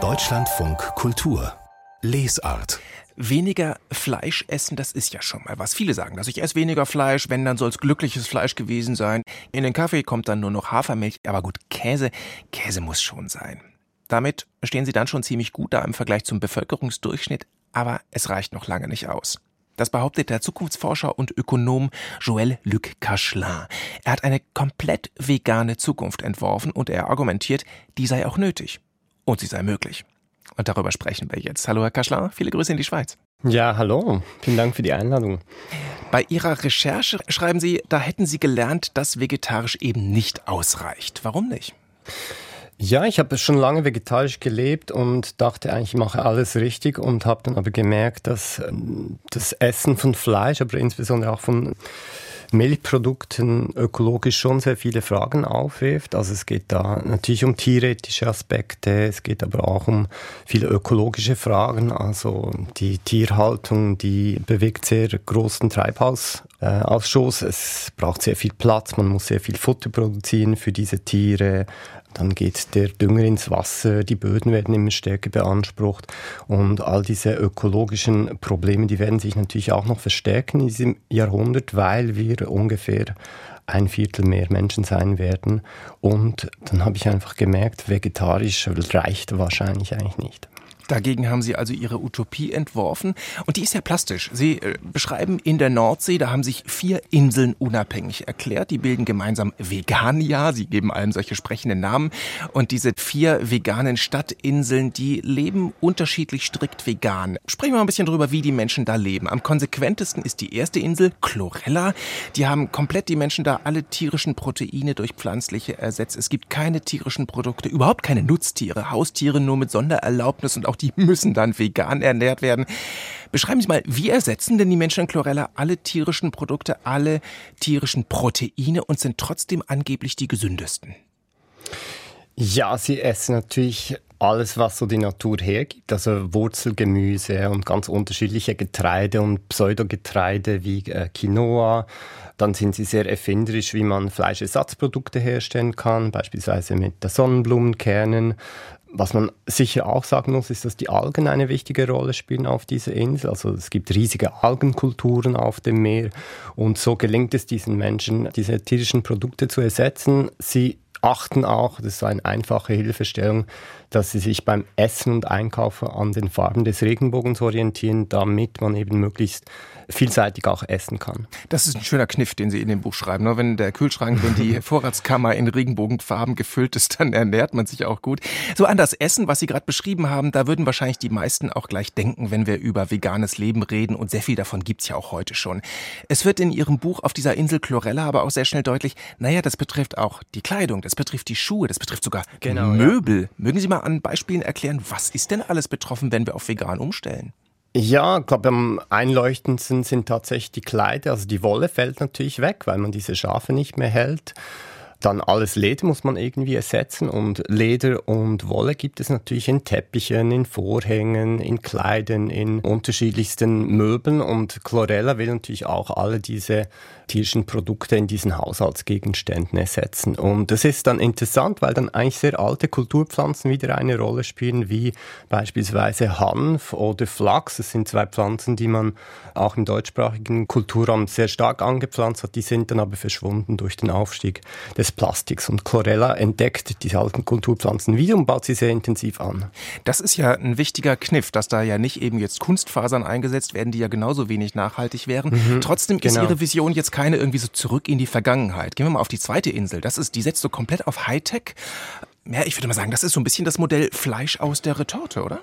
Deutschlandfunk Kultur Lesart Weniger Fleisch essen, das ist ja schon mal was. Viele sagen dass Ich esse weniger Fleisch, wenn, dann soll es glückliches Fleisch gewesen sein. In den Kaffee kommt dann nur noch Hafermilch. Aber gut, Käse, Käse muss schon sein. Damit stehen sie dann schon ziemlich gut da im Vergleich zum Bevölkerungsdurchschnitt, aber es reicht noch lange nicht aus. Das behauptet der Zukunftsforscher und Ökonom Joël Luc Cachelin. Er hat eine komplett vegane Zukunft entworfen und er argumentiert, die sei auch nötig. Und sie sei möglich. Und darüber sprechen wir jetzt. Hallo, Herr Kaschler, viele Grüße in die Schweiz. Ja, hallo, vielen Dank für die Einladung. Bei Ihrer Recherche schreiben Sie, da hätten Sie gelernt, dass vegetarisch eben nicht ausreicht. Warum nicht? Ja, ich habe schon lange vegetarisch gelebt und dachte eigentlich, ich mache alles richtig und habe dann aber gemerkt, dass ähm, das Essen von Fleisch, aber insbesondere auch von Milchprodukten ökologisch schon sehr viele Fragen aufwirft. Also es geht da natürlich um tierethische Aspekte, es geht aber auch um viele ökologische Fragen. Also die Tierhaltung, die bewegt sehr großen Treibhausausschuss. Es braucht sehr viel Platz, man muss sehr viel Futter produzieren für diese Tiere. Dann geht der Dünger ins Wasser, die Böden werden immer stärker beansprucht und all diese ökologischen Probleme, die werden sich natürlich auch noch verstärken in diesem Jahrhundert, weil wir ungefähr ein Viertel mehr Menschen sein werden. Und dann habe ich einfach gemerkt, vegetarisch reicht wahrscheinlich eigentlich nicht. Dagegen haben Sie also Ihre Utopie entworfen und die ist ja plastisch. Sie äh, beschreiben in der Nordsee, da haben sich vier Inseln unabhängig erklärt. Die bilden gemeinsam Vegania. Sie geben allem solche sprechenden Namen. Und diese vier veganen Stadtinseln, die leben unterschiedlich strikt vegan. Sprechen wir mal ein bisschen drüber, wie die Menschen da leben. Am konsequentesten ist die erste Insel, Chlorella. Die haben komplett die Menschen da alle tierischen Proteine durch pflanzliche ersetzt. Es gibt keine tierischen Produkte, überhaupt keine Nutztiere, Haustiere nur mit Sondererlaubnis und auch die müssen dann vegan ernährt werden. Beschreiben Sie mal, wie ersetzen denn die Menschen in Chlorella alle tierischen Produkte, alle tierischen Proteine und sind trotzdem angeblich die gesündesten? Ja, sie essen natürlich alles, was so die Natur hergibt, also Wurzelgemüse und ganz unterschiedliche Getreide und Pseudogetreide wie äh, Quinoa. Dann sind sie sehr erfinderisch, wie man Fleischersatzprodukte herstellen kann, beispielsweise mit Sonnenblumenkernen. Was man sicher auch sagen muss, ist, dass die Algen eine wichtige Rolle spielen auf dieser Insel. Also es gibt riesige Algenkulturen auf dem Meer und so gelingt es diesen Menschen, diese tierischen Produkte zu ersetzen. Sie achten auch, das ist eine einfache Hilfestellung, dass sie sich beim Essen und Einkaufen an den Farben des Regenbogens orientieren, damit man eben möglichst vielseitig auch essen kann. Das ist ein schöner Kniff, den Sie in dem Buch schreiben. Nur wenn der Kühlschrank, wenn die Vorratskammer in Regenbogenfarben gefüllt ist, dann ernährt man sich auch gut. So an das Essen, was Sie gerade beschrieben haben, da würden wahrscheinlich die meisten auch gleich denken, wenn wir über veganes Leben reden. Und sehr viel davon gibt's ja auch heute schon. Es wird in Ihrem Buch auf dieser Insel Chlorella aber auch sehr schnell deutlich, naja, das betrifft auch die Kleidung, das betrifft die Schuhe, das betrifft sogar genau, Möbel. Ja. Mögen Sie mal an Beispielen erklären, was ist denn alles betroffen, wenn wir auf vegan umstellen? Ja, ich glaube, am einleuchtendsten sind tatsächlich die Kleider. Also die Wolle fällt natürlich weg, weil man diese Schafe nicht mehr hält. Dann alles Leder muss man irgendwie ersetzen und Leder und Wolle gibt es natürlich in Teppichen, in Vorhängen, in Kleidern, in unterschiedlichsten Möbeln und Chlorella will natürlich auch alle diese tierischen Produkte in diesen Haushaltsgegenständen ersetzen. Und das ist dann interessant, weil dann eigentlich sehr alte Kulturpflanzen wieder eine Rolle spielen, wie beispielsweise Hanf oder Flachs. Das sind zwei Pflanzen, die man auch im deutschsprachigen Kulturraum sehr stark angepflanzt hat. Die sind dann aber verschwunden durch den Aufstieg des des Plastiks. Und Chlorella entdeckt die alten Kulturpflanzen wieder und baut sie sehr intensiv an. Das ist ja ein wichtiger Kniff, dass da ja nicht eben jetzt Kunstfasern eingesetzt werden, die ja genauso wenig nachhaltig wären. Mhm, Trotzdem ist genau. Ihre Vision jetzt keine irgendwie so zurück in die Vergangenheit. Gehen wir mal auf die zweite Insel. Das ist, die setzt so komplett auf Hightech. Ja, ich würde mal sagen, das ist so ein bisschen das Modell Fleisch aus der Retorte, oder?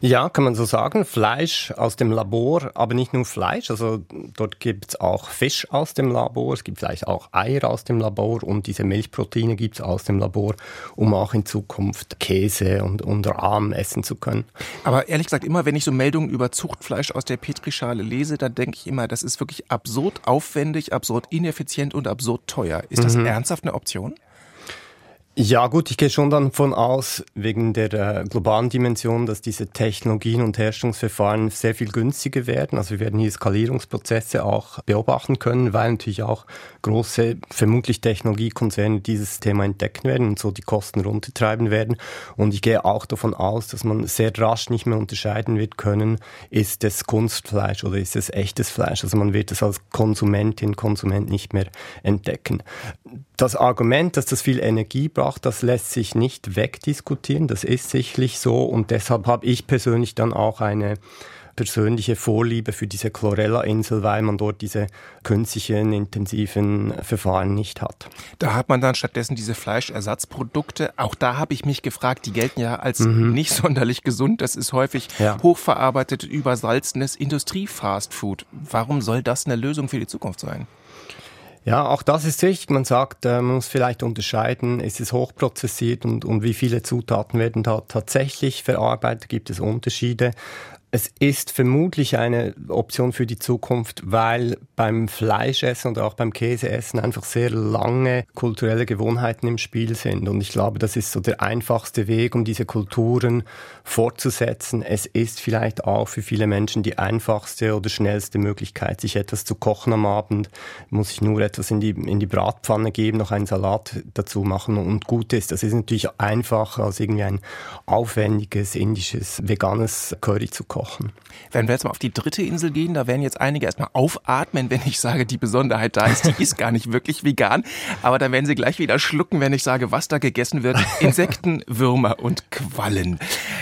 Ja, kann man so sagen. Fleisch aus dem Labor, aber nicht nur Fleisch. Also dort gibt es auch Fisch aus dem Labor, es gibt vielleicht auch Eier aus dem Labor und diese Milchproteine gibt es aus dem Labor, um auch in Zukunft Käse und, und Rahm essen zu können. Aber ehrlich gesagt, immer wenn ich so Meldungen über Zuchtfleisch aus der Petrischale lese, dann denke ich immer, das ist wirklich absurd aufwendig, absurd ineffizient und absurd teuer. Ist das mhm. ernsthaft eine Option? Ja gut, ich gehe schon dann von aus, wegen der äh, globalen Dimension, dass diese Technologien und Herstellungsverfahren sehr viel günstiger werden. Also wir werden hier Skalierungsprozesse auch beobachten können, weil natürlich auch große, vermutlich Technologiekonzerne dieses Thema entdecken werden und so die Kosten runtertreiben werden. Und ich gehe auch davon aus, dass man sehr rasch nicht mehr unterscheiden wird können, ist es Kunstfleisch oder ist es echtes Fleisch. Also man wird es als Konsumentin, Konsument nicht mehr entdecken. Das Argument, dass das viel Energie braucht, das lässt sich nicht wegdiskutieren. Das ist sicherlich so. Und deshalb habe ich persönlich dann auch eine persönliche Vorliebe für diese Chlorella-Insel, weil man dort diese künstlichen, intensiven Verfahren nicht hat. Da hat man dann stattdessen diese Fleischersatzprodukte. Auch da habe ich mich gefragt, die gelten ja als mhm. nicht sonderlich gesund. Das ist häufig ja. hochverarbeitet, übersalzenes Industrie-Fastfood. Warum soll das eine Lösung für die Zukunft sein? Ja, auch das ist richtig. Man sagt, äh, man muss vielleicht unterscheiden, ist es hochprozessiert und, und wie viele Zutaten werden da tatsächlich verarbeitet, gibt es Unterschiede. Es ist vermutlich eine Option für die Zukunft, weil beim Fleischessen und auch beim Käseessen einfach sehr lange kulturelle Gewohnheiten im Spiel sind. Und ich glaube, das ist so der einfachste Weg, um diese Kulturen fortzusetzen. Es ist vielleicht auch für viele Menschen die einfachste oder schnellste Möglichkeit, sich etwas zu kochen am Abend. Muss ich nur etwas in die, in die Bratpfanne geben, noch einen Salat dazu machen und gut ist. Das ist natürlich einfacher als irgendwie ein aufwendiges indisches, veganes Curry zu kochen gesprochen. Wenn wir jetzt mal auf die dritte Insel gehen, da werden jetzt einige erstmal aufatmen, wenn ich sage, die Besonderheit da ist, die ist gar nicht wirklich vegan. Aber dann werden sie gleich wieder schlucken, wenn ich sage, was da gegessen wird. Insekten, Würmer und Quallen.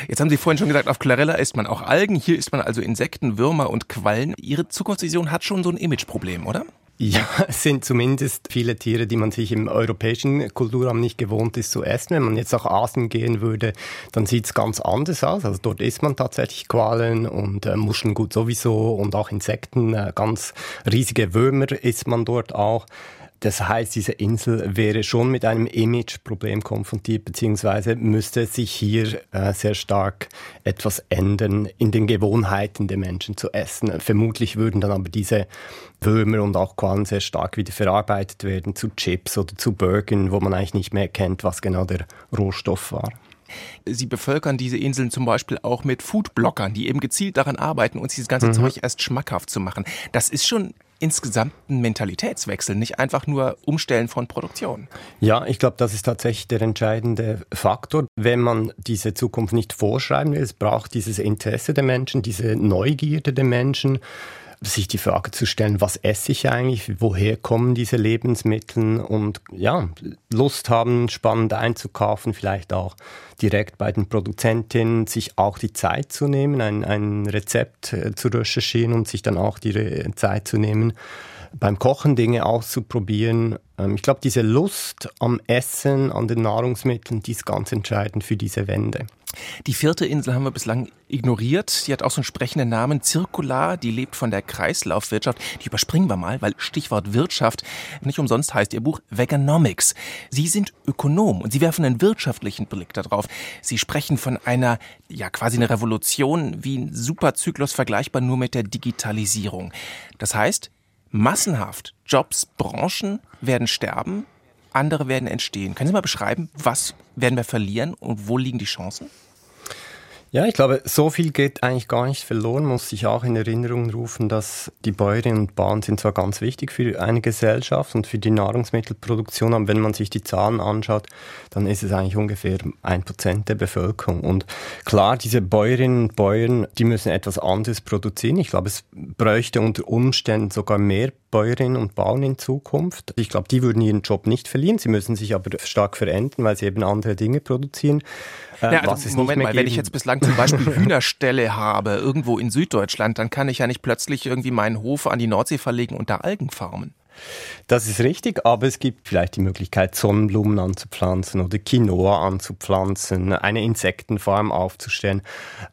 Jetzt haben Sie vorhin schon gesagt, auf Clarella isst man auch Algen. Hier isst man also Insekten, Würmer und Quallen. Ihre Zukunftsvision hat schon so ein Imageproblem, oder? Ja, es sind zumindest viele Tiere, die man sich im europäischen Kulturraum nicht gewohnt ist zu essen. Wenn man jetzt nach Asien gehen würde, dann sieht es ganz anders aus. Also dort isst man tatsächlich Qualen und äh, Muscheln gut sowieso und auch Insekten. Äh, ganz riesige Würmer isst man dort auch. Das heißt, diese Insel wäre schon mit einem Imageproblem konfrontiert, beziehungsweise müsste sich hier äh, sehr stark etwas ändern in den Gewohnheiten der Menschen zu essen. Vermutlich würden dann aber diese Würmer und auch Quallen sehr stark wieder verarbeitet werden zu Chips oder zu Burgern, wo man eigentlich nicht mehr kennt, was genau der Rohstoff war. Sie bevölkern diese Inseln zum Beispiel auch mit Foodblockern, die eben gezielt daran arbeiten, uns dieses ganze mhm. Zeug erst schmackhaft zu machen. Das ist schon insgesamt ein Mentalitätswechsel, nicht einfach nur Umstellen von Produktion. Ja, ich glaube, das ist tatsächlich der entscheidende Faktor. Wenn man diese Zukunft nicht vorschreiben will, es braucht dieses Interesse der Menschen, diese Neugierde der Menschen, sich die Frage zu stellen, was esse ich eigentlich, woher kommen diese Lebensmittel? Und ja, Lust haben, spannend einzukaufen, vielleicht auch direkt bei den Produzentinnen, sich auch die Zeit zu nehmen, ein, ein Rezept äh, zu recherchieren und sich dann auch die Zeit zu nehmen, beim Kochen Dinge auszuprobieren. Ähm, ich glaube, diese Lust am Essen, an den Nahrungsmitteln, die ist ganz entscheidend für diese Wende. Die vierte Insel haben wir bislang ignoriert. Die hat auch so einen sprechenden Namen, Zirkular. Die lebt von der Kreislaufwirtschaft. Die überspringen wir mal, weil Stichwort Wirtschaft nicht umsonst heißt ihr Buch Veganomics. Sie sind Ökonom und Sie werfen einen wirtschaftlichen Blick darauf. Sie sprechen von einer, ja, quasi eine Revolution wie ein Superzyklus vergleichbar nur mit der Digitalisierung. Das heißt, massenhaft Jobs, Branchen werden sterben, andere werden entstehen. Können Sie mal beschreiben, was werden wir verlieren und wo liegen die Chancen? Ja, ich glaube, so viel geht eigentlich gar nicht verloren. Muss sich auch in Erinnerung rufen, dass die Bäuerinnen und Bauern sind zwar ganz wichtig für eine Gesellschaft und für die Nahrungsmittelproduktion, aber wenn man sich die Zahlen anschaut, dann ist es eigentlich ungefähr ein Prozent der Bevölkerung. Und klar, diese Bäuerinnen und Bauern, die müssen etwas anderes produzieren. Ich glaube, es bräuchte unter Umständen sogar mehr Bäuerinnen und Bauern in Zukunft. Ich glaube, die würden ihren Job nicht verlieren. Sie müssen sich aber stark verändern, weil sie eben andere Dinge produzieren. Äh, ja, also Moment mal, wenn ich jetzt bislang zum Beispiel Hühnerställe habe, irgendwo in Süddeutschland, dann kann ich ja nicht plötzlich irgendwie meinen Hof an die Nordsee verlegen und da Algen farmen. Das ist richtig, aber es gibt vielleicht die Möglichkeit, Sonnenblumen anzupflanzen oder Quinoa anzupflanzen, eine Insektenfarm aufzustellen.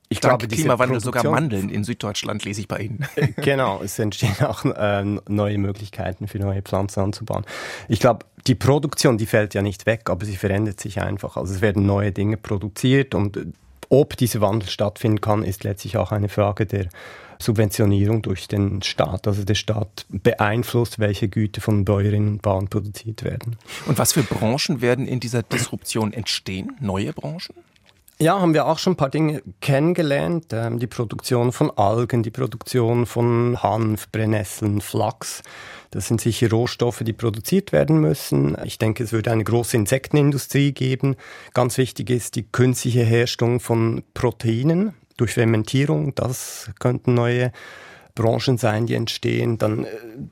Ich Dank glaube, Klimawandel sogar Mandeln in Süddeutschland lese ich bei Ihnen. genau, es entstehen auch äh, neue Möglichkeiten für neue Pflanzen anzubauen. Ich glaube, die Produktion, die fällt ja nicht weg, aber sie verändert sich einfach. Also es werden neue Dinge produziert und ob dieser Wandel stattfinden kann, ist letztlich auch eine Frage der Subventionierung durch den Staat. Also der Staat beeinflusst, welche Güter von Bäuerinnen und Bauern produziert werden. Und was für Branchen werden in dieser Disruption entstehen? Neue Branchen? Ja, haben wir auch schon ein paar Dinge kennengelernt. Ähm, die Produktion von Algen, die Produktion von Hanf, Brennnesseln, Flachs. Das sind sicher Rohstoffe, die produziert werden müssen. Ich denke, es würde eine große Insektenindustrie geben. Ganz wichtig ist die künstliche Herstellung von Proteinen durch Fermentierung. Das könnten neue Branchen sein, die entstehen. Dann äh,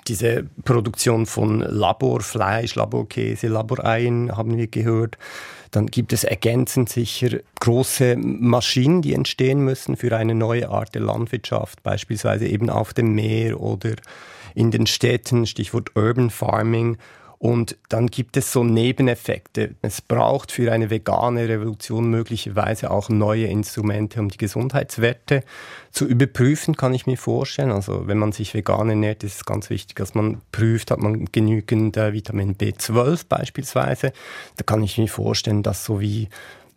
diese Produktion von Laborfleisch, Laborkäse, Laboreien haben wir gehört. Dann gibt es ergänzend sicher große Maschinen, die entstehen müssen für eine neue Art der Landwirtschaft, beispielsweise eben auf dem Meer oder in den Städten, Stichwort Urban Farming. Und dann gibt es so Nebeneffekte. Es braucht für eine vegane Revolution möglicherweise auch neue Instrumente, um die Gesundheitswerte zu überprüfen, kann ich mir vorstellen. Also wenn man sich vegan ernährt, ist es ganz wichtig, dass man prüft, hat man genügend äh, Vitamin B12 beispielsweise. Da kann ich mir vorstellen, dass so wie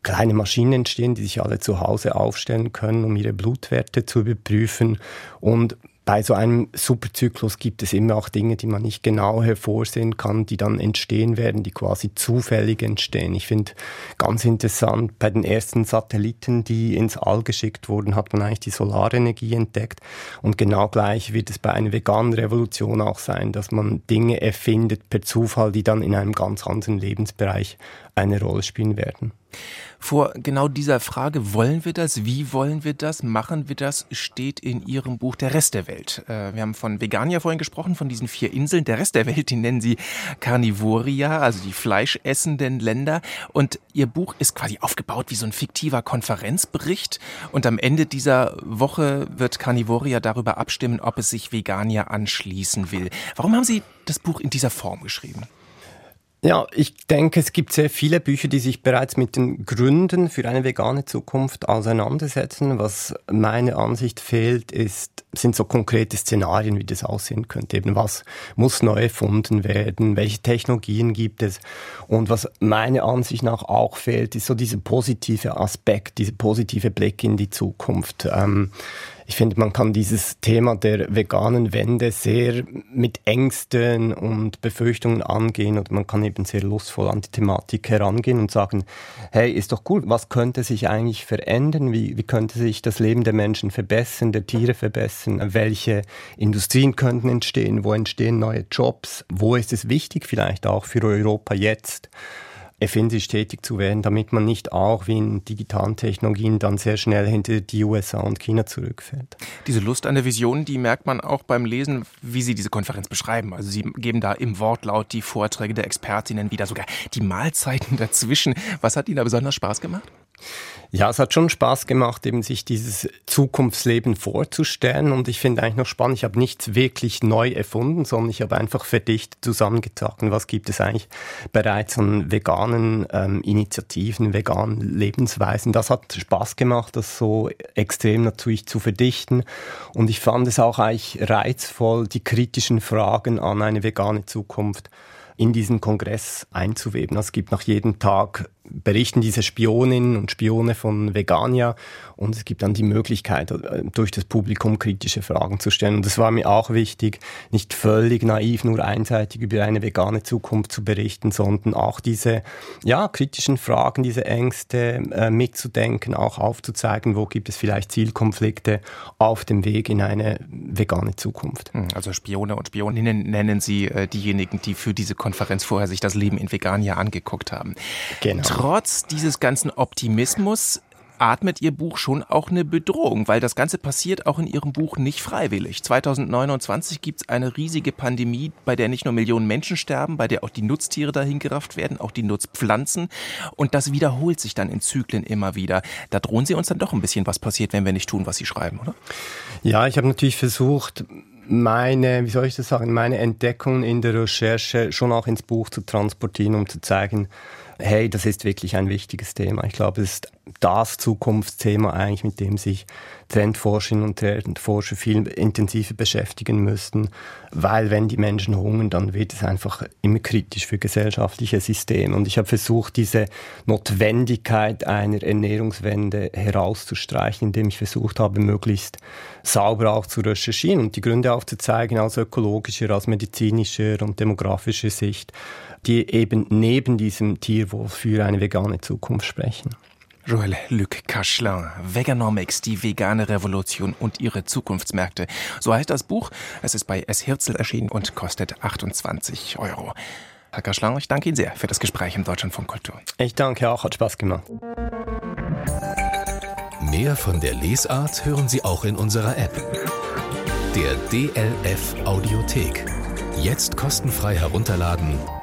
kleine Maschinen entstehen, die sich alle zu Hause aufstellen können, um ihre Blutwerte zu überprüfen. Und bei so einem Superzyklus gibt es immer auch Dinge, die man nicht genau hervorsehen kann, die dann entstehen werden, die quasi zufällig entstehen. Ich finde ganz interessant, bei den ersten Satelliten, die ins All geschickt wurden, hat man eigentlich die Solarenergie entdeckt. Und genau gleich wird es bei einer veganen Revolution auch sein, dass man Dinge erfindet per Zufall, die dann in einem ganz anderen Lebensbereich eine Rolle spielen werden. Vor genau dieser Frage, wollen wir das, wie wollen wir das, machen wir das, steht in Ihrem Buch Der Rest der Welt. Äh, wir haben von Veganier vorhin gesprochen, von diesen vier Inseln. Der Rest der Welt, die nennen Sie Carnivoria, also die fleischessenden Länder. Und Ihr Buch ist quasi aufgebaut wie so ein fiktiver Konferenzbericht. Und am Ende dieser Woche wird Carnivoria darüber abstimmen, ob es sich Veganier anschließen will. Warum haben Sie das Buch in dieser Form geschrieben? Ja, ich denke, es gibt sehr viele Bücher, die sich bereits mit den Gründen für eine vegane Zukunft auseinandersetzen. Was meiner Ansicht fehlt, ist, sind so konkrete Szenarien, wie das aussehen könnte. Eben was muss neu erfunden werden? Welche Technologien gibt es? Und was meiner Ansicht nach auch fehlt, ist so dieser positive Aspekt, dieser positive Blick in die Zukunft. Ähm, ich finde, man kann dieses Thema der veganen Wende sehr mit Ängsten und Befürchtungen angehen oder man kann eben sehr lustvoll an die Thematik herangehen und sagen, hey, ist doch cool, was könnte sich eigentlich verändern? Wie, wie könnte sich das Leben der Menschen verbessern, der Tiere verbessern? Welche Industrien könnten entstehen? Wo entstehen neue Jobs? Wo ist es wichtig vielleicht auch für Europa jetzt? Erfinderisch tätig zu werden, damit man nicht auch wie in digitalen Technologien dann sehr schnell hinter die USA und China zurückfällt. Diese Lust an der Vision, die merkt man auch beim Lesen, wie Sie diese Konferenz beschreiben. Also Sie geben da im Wortlaut die Vorträge der Expertinnen wieder, sogar die Mahlzeiten dazwischen. Was hat Ihnen da besonders Spaß gemacht? Ja, es hat schon Spaß gemacht, eben sich dieses Zukunftsleben vorzustellen. Und ich finde eigentlich noch spannend, ich habe nichts wirklich neu erfunden, sondern ich habe einfach verdichtet zusammengetragen, was gibt es eigentlich bereits an veganen ähm, Initiativen, veganen Lebensweisen. Das hat Spaß gemacht, das so extrem natürlich zu verdichten. Und ich fand es auch eigentlich reizvoll, die kritischen Fragen an eine vegane Zukunft in diesen Kongress einzuweben. Also es gibt nach jedem Tag berichten diese Spioninnen und Spione von Vegania und es gibt dann die Möglichkeit, äh, durch das Publikum kritische Fragen zu stellen. Und es war mir auch wichtig, nicht völlig naiv nur einseitig über eine vegane Zukunft zu berichten, sondern auch diese ja, kritischen Fragen, diese Ängste äh, mitzudenken, auch aufzuzeigen, wo gibt es vielleicht Zielkonflikte auf dem Weg in eine vegane Zukunft. Hm, also Spione und Spioninnen nennen Sie äh, diejenigen, die für diese Konferenz vorher sich das Leben in Vegania angeguckt haben. Genau trotz dieses ganzen Optimismus atmet Ihr Buch schon auch eine Bedrohung, weil das Ganze passiert auch in Ihrem Buch nicht freiwillig. 2029 gibt es eine riesige Pandemie, bei der nicht nur Millionen Menschen sterben, bei der auch die Nutztiere dahingerafft werden, auch die Nutzpflanzen. Und das wiederholt sich dann in Zyklen immer wieder. Da drohen Sie uns dann doch ein bisschen, was passiert, wenn wir nicht tun, was Sie schreiben, oder? Ja, ich habe natürlich versucht, meine, wie soll ich das sagen, meine Entdeckungen in der Recherche schon auch ins Buch zu transportieren, um zu zeigen, hey, das ist wirklich ein wichtiges Thema. Ich glaube, es ist das Zukunftsthema eigentlich, mit dem sich Trendforscherinnen und Trendforscher viel intensiver beschäftigen müssten, weil wenn die Menschen hungern, dann wird es einfach immer kritisch für gesellschaftliche Systeme. Und ich habe versucht, diese Notwendigkeit einer Ernährungswende herauszustreichen, indem ich versucht habe, möglichst sauber auch zu recherchieren und die Gründe aufzuzeigen aus ökologischer, aus medizinischer und demografischer Sicht, die eben neben diesem Tierwohl für eine vegane Zukunft sprechen. Joël Luc Cachelin, Veganomics, die vegane Revolution und ihre Zukunftsmärkte. So heißt das Buch. Es ist bei S. Hirzel erschienen und kostet 28 Euro. Herr Cachelin, ich danke Ihnen sehr für das Gespräch im Deutschlandfunk Kultur. Ich danke auch, hat Spaß gemacht. Mehr von der Lesart hören Sie auch in unserer App. Der DLF Audiothek. Jetzt kostenfrei herunterladen